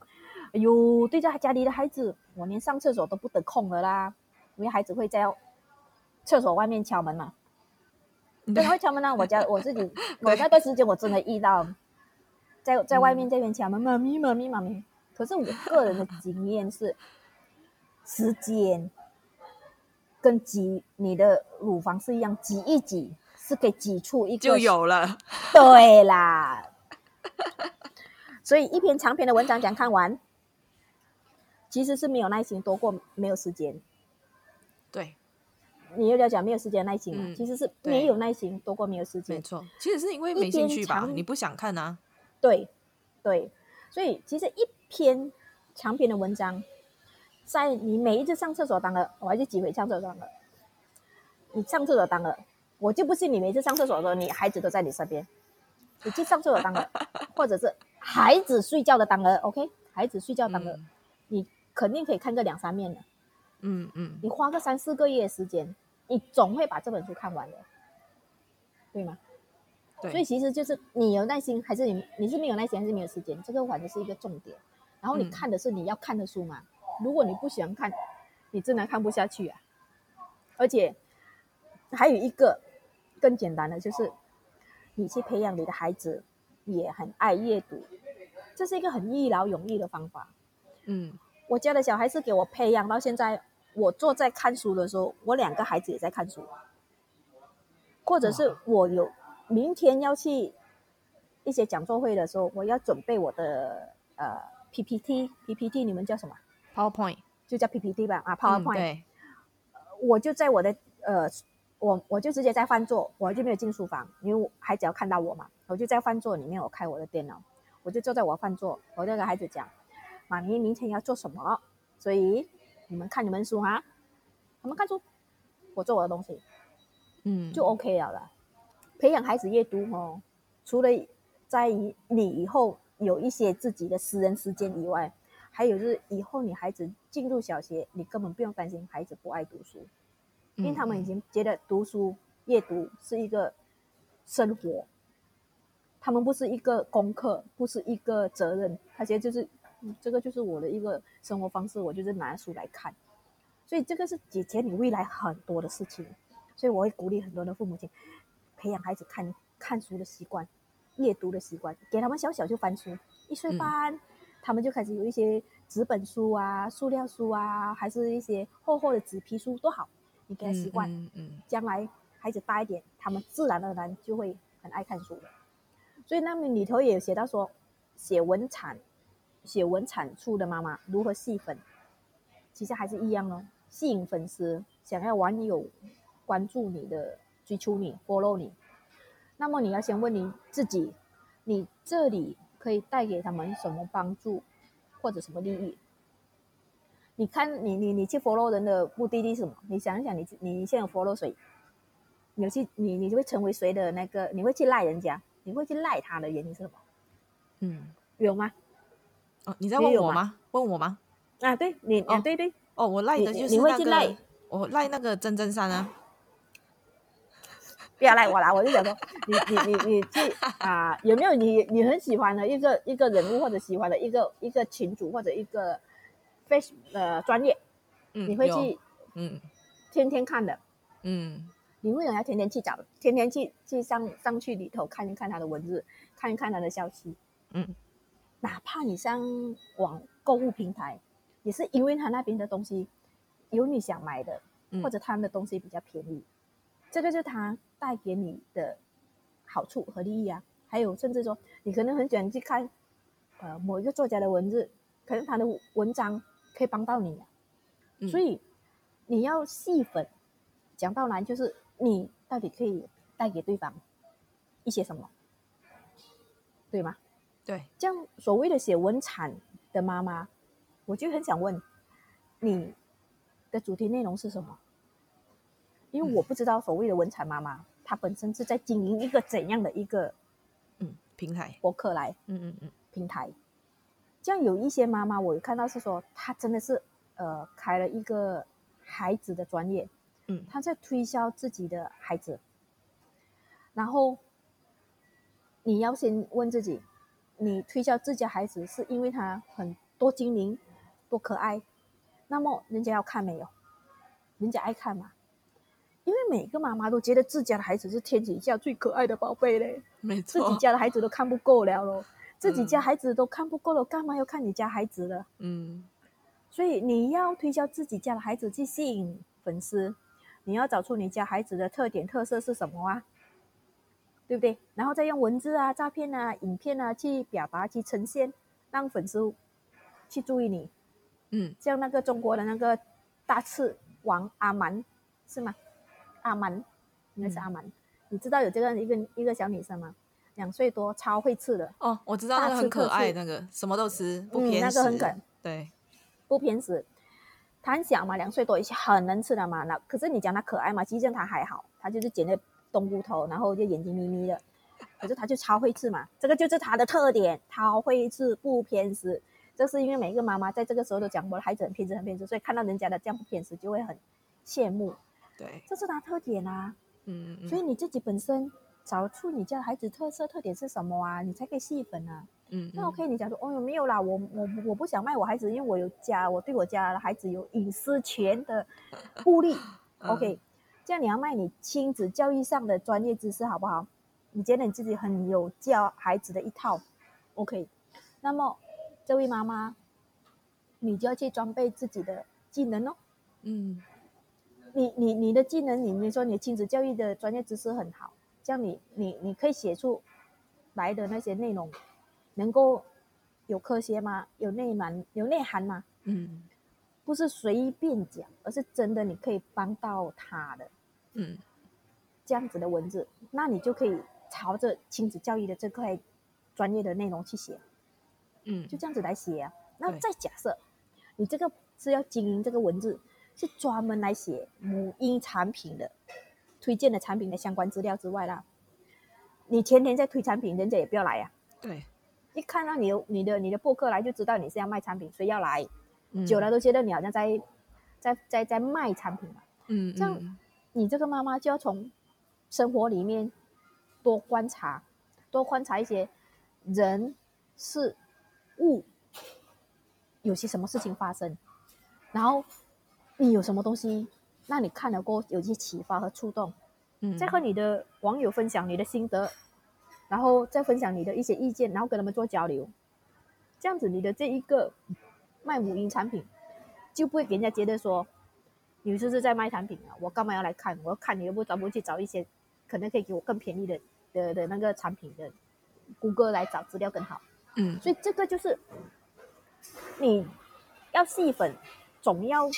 哎呦，对着家里的孩子，我连上厕所都不得空了啦，因为孩子会在厕所外面敲门嘛，对，会敲门啊。我家我自己，我那段时间我真的遇到，在 在外面这边敲门，妈咪妈咪妈咪。可是我个人的经验是，时间跟挤你的乳房是一样，挤一挤。是可以挤出一个就有了，对啦。所以一篇长篇的文章讲看完，其实是没有耐心多过没有时间。对，你又要讲没有时间耐心嘛、嗯？其实是没有耐心多过没有时间。没错，其实是因为没兴趣吧？你不想看啊？对，对。所以其实一篇长篇的文章，在你每一次上厕所当了，我还是几回上厕所当了，你上厕所当了。我就不信你每次上厕所的时候，你孩子都在你身边。你去上厕所当儿，或者是孩子睡觉的当儿，OK？孩子睡觉当儿，嗯，你肯定可以看个两三面的。嗯嗯。你花个三四个月时间，你总会把这本书看完的，对吗？对。所以其实就是你有耐心，还是你你是没有耐心，还是没有时间？这个反正是一个重点。然后你看的是你要看的书嘛？嗯，如果你不喜欢看，你真的看不下去啊。而且还有一个。更简单的就是，你去培养你的孩子也很爱阅读，这是一个很一劳永逸的方法。嗯，我家的小孩是给我培养到现在，我坐在看书的时候，我两个孩子也在看书，或者是我有明天要去一些讲座会的时候，我要准备我的呃 PPT，PPT 你们叫什么？PowerPoint 就叫 PPT 吧？啊，PowerPoint，、嗯、对，我就在我的呃。我我就直接在饭桌，我就没有进书房，因为孩子要看到我嘛，我就在饭桌里面，我开我的电脑，我就坐在我饭桌，我就跟孩子讲，妈咪明天要做什么，所以你们看你们书哈，他们看书，我做我的东西，嗯，就 OK 了啦。培养孩子阅读哦，除了在于你以后有一些自己的私人时间以外，还有就是以后你孩子进入小学，你根本不用担心孩子不爱读书。因为他们已经觉得读书、阅读是一个生活，他们不是一个功课，不是一个责任，他觉得就是这个就是我的一个生活方式，我就是拿书来看，所以这个是解决你未来很多的事情。所以我会鼓励很多的父母亲培养孩子看看书的习惯、阅读的习惯，给他们小小就翻书，一岁半、嗯、他们就开始有一些纸本书啊、塑料书啊，还是一些厚厚的纸皮书都好。你给他习惯，嗯嗯，将来孩子大一点，他们自然而然就会很爱看书。所以那么里头也有写到说，写文产、写文产出的妈妈如何吸粉，其实还是一样哦，吸引粉丝，想要网友关注你的、追求你、follow 你。那么你要先问你自己，你这里可以带给他们什么帮助，或者什么利益？你看，你你你去 follow 人的目的地是什么？你想一想你，你你现在有 follow 谁？你去你你就会成为谁的那个？你会去赖人家？你会去赖他的原因是什么？嗯，有吗？哦，你在问我吗？问我吗？啊，对，你啊，对对。哦，我赖的就是那个。你会去赖？我赖那个真真山啊。不要赖我啦！我就想说，你你你你去啊？有没有你你很喜欢的一个一个人物，或者喜欢的一个一个群主，或者一个？face 呃专业，嗯，你会去，嗯，天天看的，嗯，你为什么要天天去找，天天去去上上去里头看一看他的文字，看一看他的消息，嗯，哪怕你上网购物平台，也是因为他那边的东西有你想买的，或者他们的东西比较便宜，这个就是他带给你的好处和利益啊。还有甚至说，你可能很喜欢去看，呃，某一个作家的文字，可能他的文章可以帮到你，啊，所以你要细分。讲到难就是你到底可以带给对方一些什么，对吗？对，这样所谓的写文产的妈妈，我就很想问你的主题内容是什么？因为我不知道所谓的文产妈妈，她本身是在经营一个怎样的一个嗯平台博客来，嗯嗯嗯平台。这样有一些妈妈，我看到是说，她真的是呃开了一个孩子的专业，嗯，她在推销自己的孩子，然后你要先问自己。你推销自家孩子是因为他很多精灵，多可爱，那么人家要看没有？人家爱看嘛？因为每个妈妈都觉得自家的孩子是天底下最可爱的宝贝嘞，没错，自己家的孩子都看不够了咯，自己家孩子都看不够了，干嘛要看你家孩子的？嗯，所以你要推销自己家的孩子去吸引粉丝，你要找出你家孩子的特点特色是什么啊？对不对？然后再用文字啊、照片啊、影片啊去表达、去呈现，让粉丝去注意你。嗯，像那个中国的那个大刺王阿蛮，是吗？阿蛮应该是阿蛮。嗯、你知道有这个一个一个小女生吗？两岁多，超会吃的。哦，我知道那个很可爱，那个什么都吃，不偏食。嗯、那个很可对，不偏食。他很小嘛，两岁多，很能吃的嘛。那可是你讲他可爱嘛？其实他还好，他就是剪的。冬菇头，然后就眼睛眯眯的，可是他就超会吃嘛，这个就是他的特点，超会吃不偏食。这是因为每一个妈妈在这个时候都讲我的孩子很偏食，很偏食，所以看到人家的这样不偏食，就会很羡慕。对，这是他特点啊。嗯，嗯，所以你自己本身找出你家孩子特色特点是什么啊，你才可以细分啊。嗯，嗯，那 OK，你讲说哦，没有啦，我我我不想卖我孩子，因为我有家，我对我家的孩子有隐私权的顾虑。嗯、OK。这样你要卖你亲子教育上的专业知识好不好？你觉得你自己很有教孩子的一套，OK？那么这位妈妈，你就要去装备自己的技能哦。嗯，你你你的技能，你你说你亲子教育的专业知识很好，这样你你你可以写出来的那些内容，能够有科学吗？有内涵有内涵吗？嗯。不是随便讲，而是真的，你可以帮到他的，嗯，这样子的文字，那你就可以朝着亲子教育的这块专业的内容去写，嗯，就这样子来写啊。那再假设你这个是要经营这个文字，是专门来写母婴产品的推荐的产品的相关资料之外啦，你天天在推产品，人家也不要来呀。对，一看到你有你的你的博客来，就知道你是要卖产品，所以要来。久了都觉得你好像在，在在在卖产品嘛，嗯，这样你这个妈妈就要从生活里面多观察，多观察一些人事物，有些什么事情发生，然后你有什么东西让你看了过后有些启发和触动，嗯，再和你的网友分享你的心得，然后再分享你的一些意见，然后跟他们做交流，这样子你的这一个。卖母婴产品，就不会给人家觉得说，你是不是在卖产品啊？我干嘛要来看？我要看你又不找不去找一些，可能可以给我更便宜的的的那个产品的，谷歌来找资料更好。嗯，所以这个就是你要细粉，总要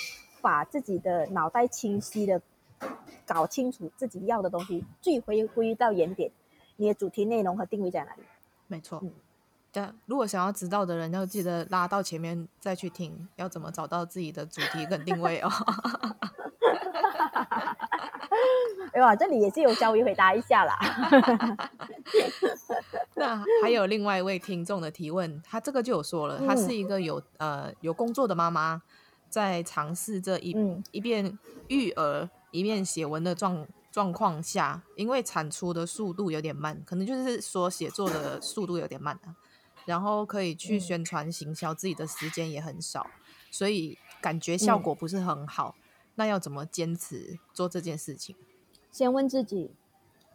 把自己的脑袋清晰的搞清楚自己要的东西，最回归到原点，你的主题内容和定位在哪里？没错。嗯对，如果想要知道的人，要记得拉到前面再去听，要怎么找到自己的主题跟定位哦。哎呀，这里也是有稍微回答一下啦。那还有另外一位听众的提问，他这个就有说了，他是一个有呃有工作的妈妈，在尝试这一、嗯、一边育儿一边写文的状状况下，因为产出的速度有点慢，可能就是说写作的速度有点慢啊。然后可以去宣传行销，自己的时间也很少，嗯，所以感觉效果不是很好。嗯。那要怎么坚持做这件事情？先问自己，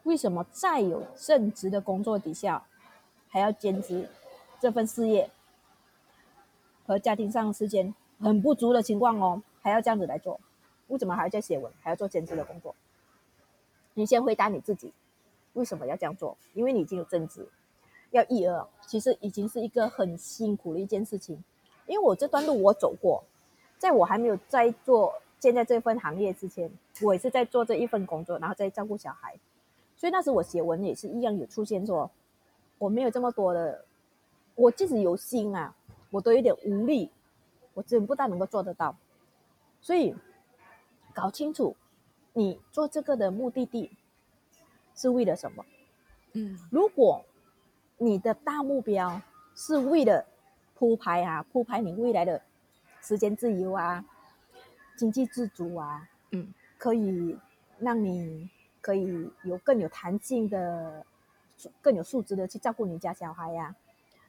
为什么在有正职的工作底下，还要兼职这份事业和家庭上的时间很不足的情况哦，还要这样子来做？为什么还要在写文，还要做兼职的工作？你先回答你自己，为什么要这样做？因为你已经有正职，要一二，其实已经是一个很辛苦的一件事情。因为我这段路我走过，在我还没有在做现在这份行业之前，我也是在做这一份工作，然后在照顾小孩。所以那时我写文也是一样有出现说，我没有这么多的，我即使有心啊，我都有点无力，我真不大能够做得到。所以搞清楚你做这个的目的地是为了什么？嗯，如果你的大目标是为了铺排啊，铺排你未来的时间自由啊，经济自主啊，嗯，可以让你可以有更有弹性的、更有素质的去照顾你家小孩呀、啊。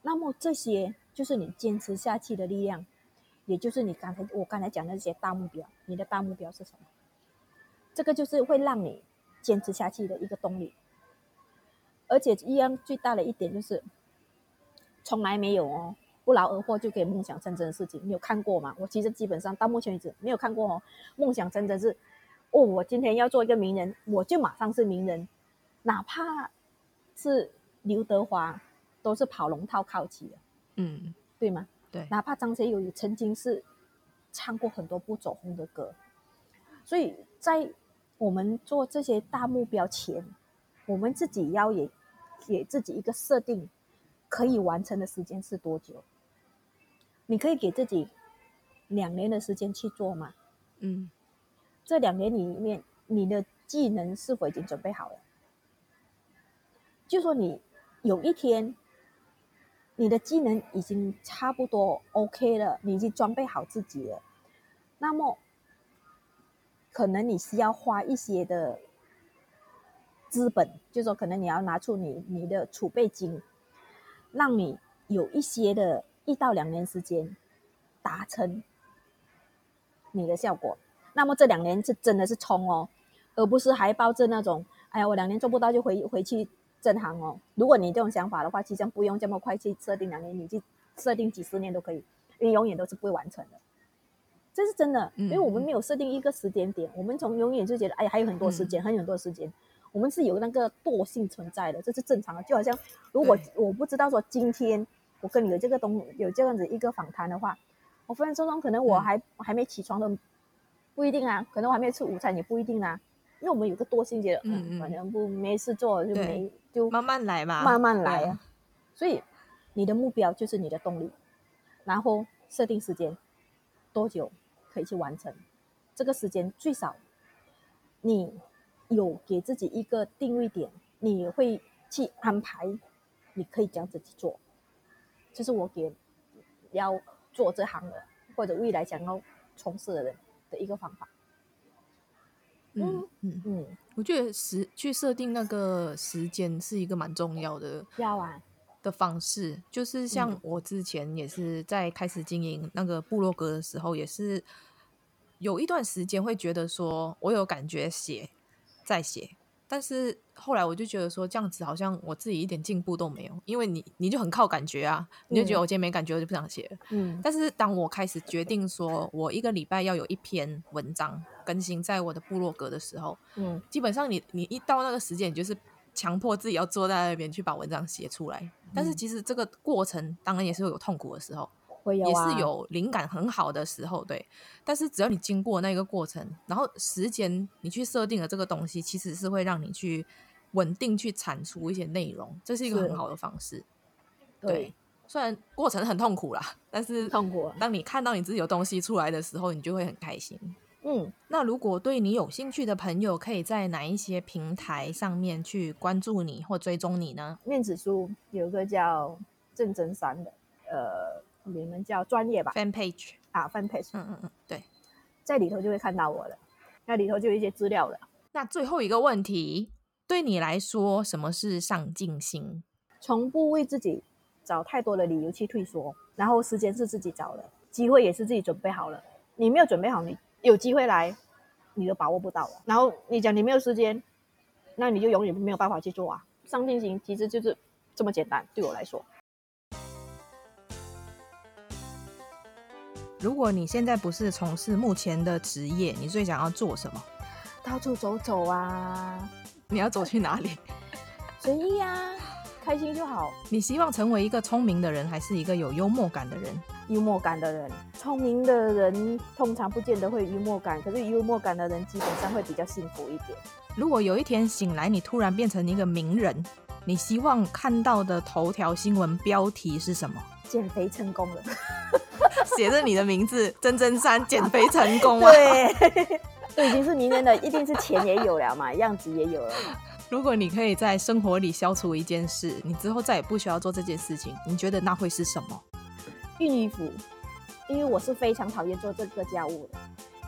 那么这些就是你坚持下去的力量，也就是你刚才我刚才讲的那些大目标。你的大目标是什么？这个就是会让你坚持下去的一个动力。而且一样最大的一点就是，从来没有哦。不劳而获就可以梦想成真的事情，你有看过吗？我其实基本上到目前为止没有看过哦。梦想成真是，哦，我今天要做一个名人，我就马上是名人，哪怕是刘德华，都是跑龙套靠起的，嗯，对吗？对。哪怕张学友也曾经是唱过很多不走红的歌，所以在我们做这些大目标前，我们自己要也给自己一个设定。可以完成的时间是多久？你可以给自己两年的时间去做吗？嗯，这两年里面，你的技能是否已经准备好了？就说你有一天，你的技能已经差不多 OK 了，你已经装备好自己了，那么可能你需要花一些的资本，就说可能你要拿出你你的储备金。让你有一些的一到两年时间达成你的效果，那么这两年是真的是冲哦，而不是还抱着那种哎呀，我两年做不到就回回去正行哦。如果你这种想法的话，其实不用这么快去设定两年，你去设定几十年都可以，你永远都是不会完成的。这是真的，因为我们没有设定一个时间点，我们从永远就觉得哎呀还有很多时间，还有很多时间。我们是有那个惰性存在的，这是正常的。就好像如果我不知道说今天我跟你有这个东有这样子一个访谈的话，我分分钟钟可能我还、还没起床的，不一定啊。可能我还没吃午餐也不一定啊。因为我们有个惰性，觉得嗯，反正不没事做就没就慢慢来嘛，慢慢来啊。所以你的目标就是你的动力，然后设定时间多久可以去完成这个时间，最少你。有给自己一个定位点，你会去安排，你可以这样子去做，这是我给要做这行的或者未来想要从事的人的一个方法。嗯嗯。嗯，我觉得时去设定那个时间是一个蛮重要的，要啊的方式，就是像我之前也是在开始经营那个部落格的时候，也是有一段时间会觉得说我有感觉写。在写，但是后来我就觉得说这样子好像我自己一点进步都没有，因为你你就很靠感觉啊，你就觉得我今天没感觉，我就不想写了。嗯，但是当我开始决定说我一个礼拜要有一篇文章更新在我的部落格的时候，嗯，基本上你你一到那个时间，你就是强迫自己要坐在那边去把文章写出来。但是其实这个过程当然也是会有痛苦的时候。啊、也是有灵感很好的时候，对。但是只要你经过那个过程，然后时间你去设定了这个东西，其实是会让你去稳定去产出一些内容，这是一个很好的方式。对，对，虽然过程很痛苦啦，但是痛苦。当你看到你自己有东西出来的时候，你就会很开心。嗯，那如果对你有兴趣的朋友，可以在哪一些平台上面去关注你或追踪你呢？面子书有个叫郑真山的，呃。你们叫专业吧，fan page 啊，fan page，嗯嗯嗯，对，在里头就会看到我了，那里头就有一些资料了。那最后一个问题，对你来说，什么是上进心？从不为自己找太多的理由去退缩，然后时间是自己找的，机会也是自己准备好了。你没有准备好，你有机会来，你都把握不到了。然后你讲你没有时间，那你就永远没有办法去做啊。上进心其实就是这么简单，对我来说。如果你现在不是从事目前的职业，你最想要做什么？到处走走啊！你要走去哪里？随意啊，开心就好。你希望成为一个聪明的人，还是一个有幽默感的人？幽默感的人，聪明的人通常不见得会幽默感，可是幽默感的人基本上会比较幸福一点。如果有一天醒来，你突然变成一个名人，你希望看到的头条新闻标题是什么？减肥成功了，写着你的名字真真山减肥成功了。对，都已经是名人的，一定是钱也有了嘛，样子也有了嘛。如果你可以在生活里消除一件事，你之后再也不需要做这件事情，你觉得那会是什么？熨衣服，因为我是非常讨厌做这个家务的，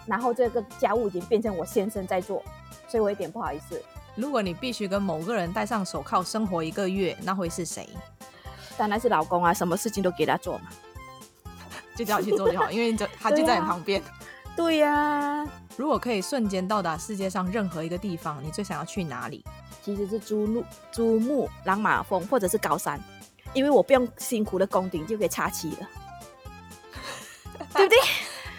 然后这个家务已经变成我先生在做，所以我有点不好意思。如果你必须跟某个人戴上手铐生活一个月，那会是谁？当然是老公啊，什么事情都给他做嘛，就叫他去做就好，因为就他就在你旁边。对呀、啊，如果可以瞬间到达世界上任何一个地方，你最想要去哪里？其实是珠穆珠穆朗玛峰，或者是高山，因为我不用辛苦的攻顶就可以插旗了，对不对？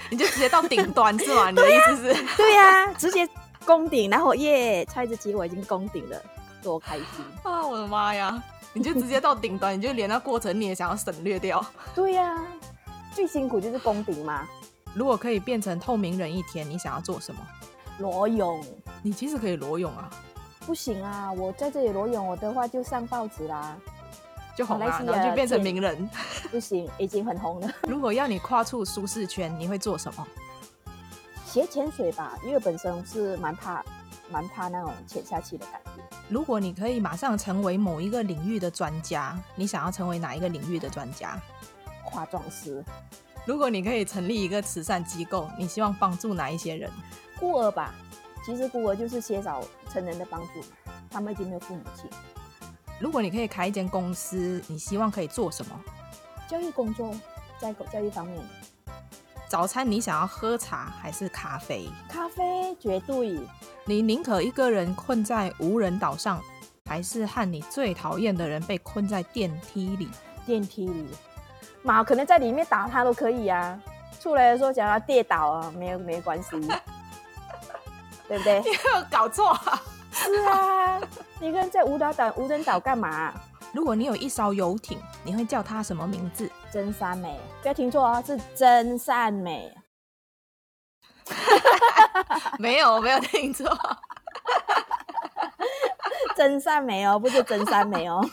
你就直接到顶端是吗？你的意思是？对呀、啊，直接攻顶，然后耶，插一支旗我已经攻顶了，多开心啊！我的妈呀，你就直接到顶端，你就连那过程你也想要省略掉？对呀、啊，最辛苦就是攻顶嘛。如果可以变成透明人一天，你想要做什么？裸泳。你其实可以裸泳啊。不行啊！我在这里裸泳，我的话就上报纸啦，就红了，然后就变成名人。不行，已经很红了。如果要你跨出舒适圈，你会做什么？学潜水吧，因为本身是蛮怕、蛮怕那种潜下去的感觉。如果你可以马上成为某一个领域的专家，你想要成为哪一个领域的专家？化妆师。如果你可以成立一个慈善机构，你希望帮助哪一些人？孤儿吧。其实孤儿就是缺少成人的帮助，他们已经没有父母亲。如果你可以开一间公司，你希望可以做什么？教育工作，在教育方面。早餐你想要喝茶还是咖啡？咖啡绝对。你宁可一个人困在无人岛上，还是和你最讨厌的人被困在电梯里？电梯里，妈可能在里面打他都可以啊。出来的时候想要跌倒啊，没有没关系。对不对？你有搞错啊？是啊，你跟在无岛岛无人岛干嘛？如果你有一艘游艇，你会叫它什么名字？真善美，不要听错啊，是真善美。没有，没有听错。真善美哦，不是真善美哦。